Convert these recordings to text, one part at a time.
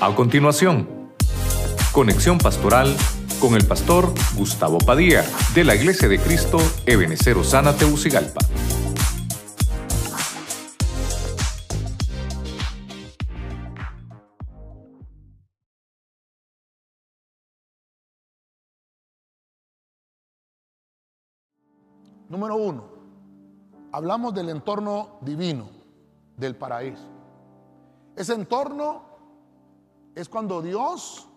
A continuación, conexión pastoral con el pastor Gustavo Padilla de la Iglesia de Cristo Ebenecer Osana Teucigalpa. Número uno, hablamos del entorno divino, del paraíso. Ese entorno es cuando Dios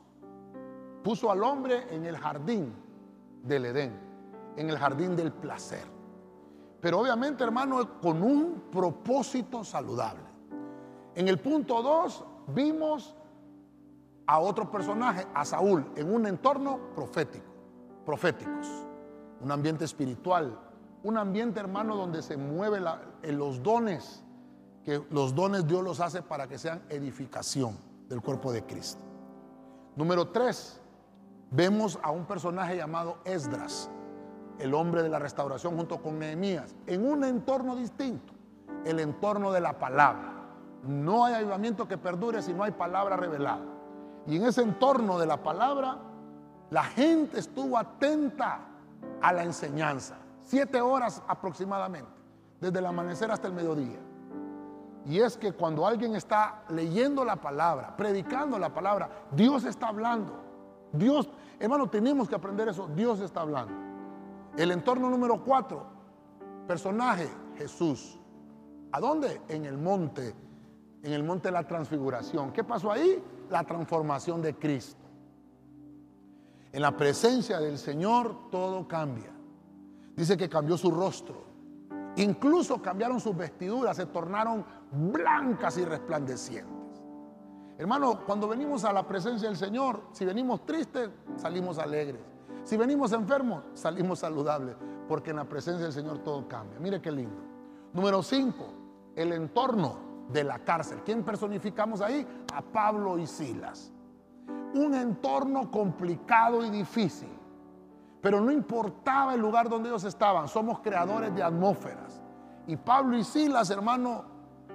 puso al hombre en el jardín del Edén, en el jardín del placer. Pero obviamente, hermano, con un propósito saludable. En el punto 2 vimos a otro personaje, a Saúl, en un entorno profético, proféticos, un ambiente espiritual, un ambiente, hermano, donde se mueven los dones, que los dones Dios los hace para que sean edificación del cuerpo de Cristo. Número 3, vemos a un personaje llamado Esdras, el hombre de la restauración junto con Nehemías, en un entorno distinto, el entorno de la palabra. No hay avivamiento que perdure si no hay palabra revelada. Y en ese entorno de la palabra, la gente estuvo atenta a la enseñanza, siete horas aproximadamente, desde el amanecer hasta el mediodía. Y es que cuando alguien está leyendo la palabra, predicando la palabra, Dios está hablando. Dios, hermano, tenemos que aprender eso. Dios está hablando. El entorno número cuatro, personaje, Jesús. ¿A dónde? En el monte, en el monte de la transfiguración. ¿Qué pasó ahí? La transformación de Cristo. En la presencia del Señor todo cambia. Dice que cambió su rostro. Incluso cambiaron sus vestiduras, se tornaron blancas y resplandecientes. Hermano, cuando venimos a la presencia del Señor, si venimos tristes, salimos alegres. Si venimos enfermos, salimos saludables. Porque en la presencia del Señor todo cambia. Mire qué lindo. Número 5, el entorno de la cárcel. ¿Quién personificamos ahí? A Pablo y Silas. Un entorno complicado y difícil. Pero no importaba el lugar donde ellos estaban. Somos creadores de atmósferas. Y Pablo y Silas, hermano,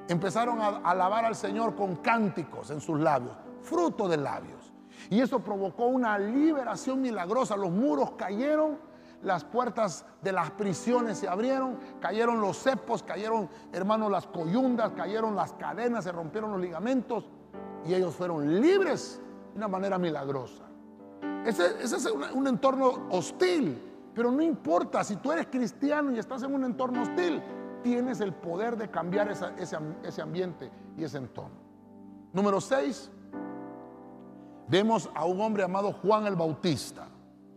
empezaron a alabar al Señor con cánticos en sus labios, fruto de labios. Y eso provocó una liberación milagrosa. Los muros cayeron, las puertas de las prisiones se abrieron, cayeron los cepos, cayeron, hermanos, las coyundas, cayeron las cadenas, se rompieron los ligamentos y ellos fueron libres de una manera milagrosa. Ese, es un, entorno hostil, pero no importa, si tú eres cristiano y estás en un entorno hostil, tienes el poder de cambiar ese, ambiente y ese entorno. Número 6, vemos a un hombre llamado Juan el Bautista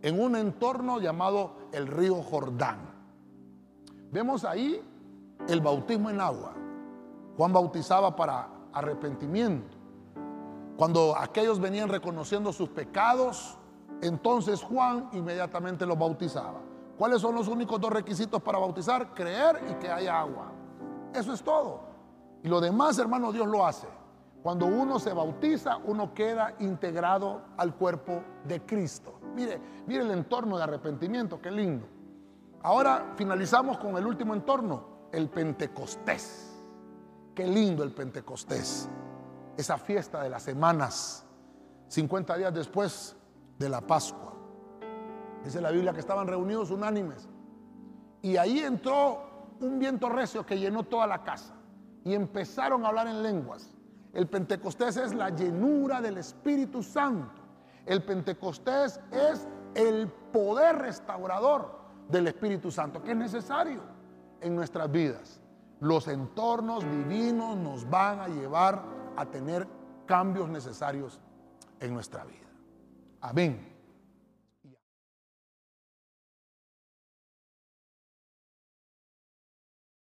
en un entorno llamado el río Jordán. Vemos ahí el bautismo en agua. Juan bautizaba para arrepentimiento. Cuando aquellos venían reconociendo sus pecados, entonces Juan inmediatamente los bautizaba. ¿Cuáles son los únicos dos requisitos para bautizar? Creer y que haya agua. Eso es todo. Y lo demás, hermano, Dios lo hace. Cuando uno se bautiza, uno queda integrado al cuerpo de Cristo. Mire, mire el entorno de arrepentimiento, qué lindo. Ahora finalizamos con el último entorno, el Pentecostés. Qué lindo el Pentecostés. Esa fiesta de las semanas, 50 días después de la Pascua. Dice la Biblia que estaban reunidos unánimes. Y ahí entró un viento recio que llenó toda la casa. Y empezaron a hablar en lenguas. El Pentecostés es la llenura del Espíritu Santo. El Pentecostés es el poder restaurador del Espíritu Santo, que es necesario en nuestras vidas. Los entornos divinos nos van a llevar a tener cambios necesarios en nuestra vida. Amén.